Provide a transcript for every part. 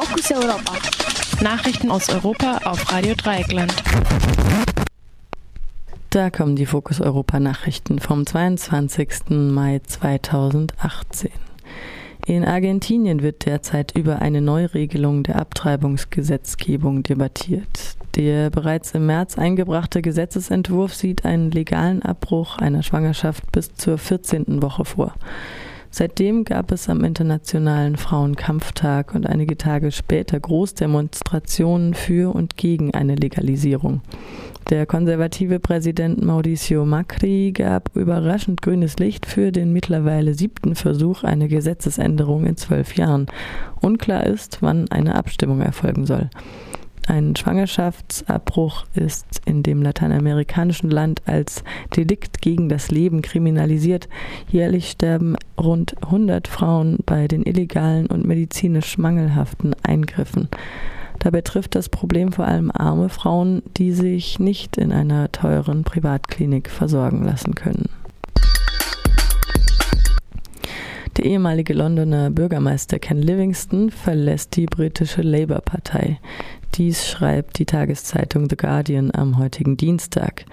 Fokus Europa. Nachrichten aus Europa auf Radio Dreieckland. Da kommen die Fokus Europa Nachrichten vom 22. Mai 2018. In Argentinien wird derzeit über eine Neuregelung der Abtreibungsgesetzgebung debattiert. Der bereits im März eingebrachte Gesetzesentwurf sieht einen legalen Abbruch einer Schwangerschaft bis zur 14. Woche vor. Seitdem gab es am Internationalen Frauenkampftag und einige Tage später Großdemonstrationen für und gegen eine Legalisierung. Der konservative Präsident Mauricio Macri gab überraschend grünes Licht für den mittlerweile siebten Versuch einer Gesetzesänderung in zwölf Jahren. Unklar ist, wann eine Abstimmung erfolgen soll. Ein Schwangerschaftsabbruch ist in dem lateinamerikanischen Land als Delikt gegen das Leben kriminalisiert. Jährlich sterben rund 100 Frauen bei den illegalen und medizinisch mangelhaften Eingriffen. Dabei trifft das Problem vor allem arme Frauen, die sich nicht in einer teuren Privatklinik versorgen lassen können. Der ehemalige Londoner Bürgermeister Ken Livingston verlässt die britische Labour-Partei. Dies schreibt die Tageszeitung The Guardian am heutigen Dienstag.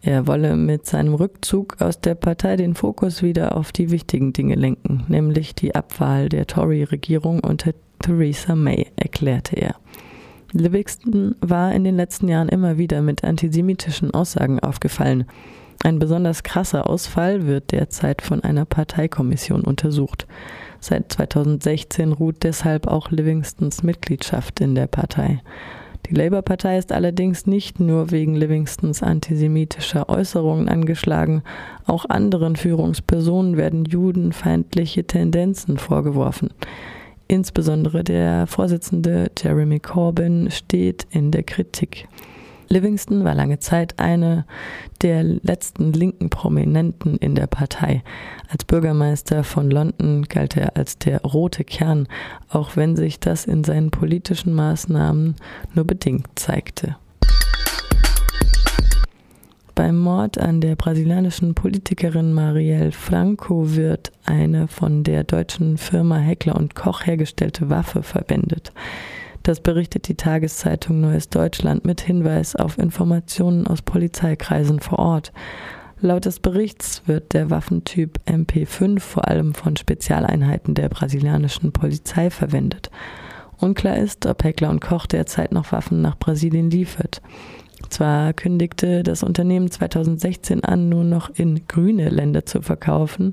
Er wolle mit seinem Rückzug aus der Partei den Fokus wieder auf die wichtigen Dinge lenken, nämlich die Abwahl der Tory-Regierung unter Theresa May, erklärte er. Livingston war in den letzten Jahren immer wieder mit antisemitischen Aussagen aufgefallen. Ein besonders krasser Ausfall wird derzeit von einer Parteikommission untersucht. Seit 2016 ruht deshalb auch Livingstons Mitgliedschaft in der Partei. Die Labour-Partei ist allerdings nicht nur wegen Livingstons antisemitischer Äußerungen angeschlagen, auch anderen Führungspersonen werden judenfeindliche Tendenzen vorgeworfen. Insbesondere der Vorsitzende Jeremy Corbyn steht in der Kritik. Livingston war lange Zeit eine der letzten linken Prominenten in der Partei. Als Bürgermeister von London galt er als der rote Kern, auch wenn sich das in seinen politischen Maßnahmen nur bedingt zeigte. Beim Mord an der brasilianischen Politikerin Marielle Franco wird eine von der deutschen Firma Heckler und Koch hergestellte Waffe verwendet. Das berichtet die Tageszeitung Neues Deutschland mit Hinweis auf Informationen aus Polizeikreisen vor Ort. Laut des Berichts wird der Waffentyp MP5 vor allem von Spezialeinheiten der brasilianischen Polizei verwendet. Unklar ist, ob Heckler und Koch derzeit noch Waffen nach Brasilien liefert. Zwar kündigte das Unternehmen 2016 an, nur noch in grüne Länder zu verkaufen,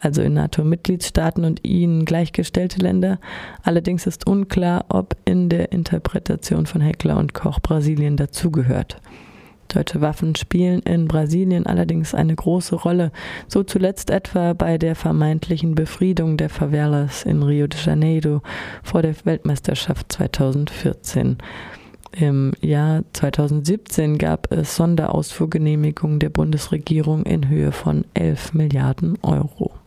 also in NATO-Mitgliedstaaten und ihnen gleichgestellte Länder. Allerdings ist unklar, ob in der Interpretation von Heckler und Koch Brasilien dazugehört. Deutsche Waffen spielen in Brasilien allerdings eine große Rolle, so zuletzt etwa bei der vermeintlichen Befriedung der Favelas in Rio de Janeiro vor der Weltmeisterschaft 2014. Im Jahr 2017 gab es Sonderausfuhrgenehmigungen der Bundesregierung in Höhe von 11 Milliarden Euro.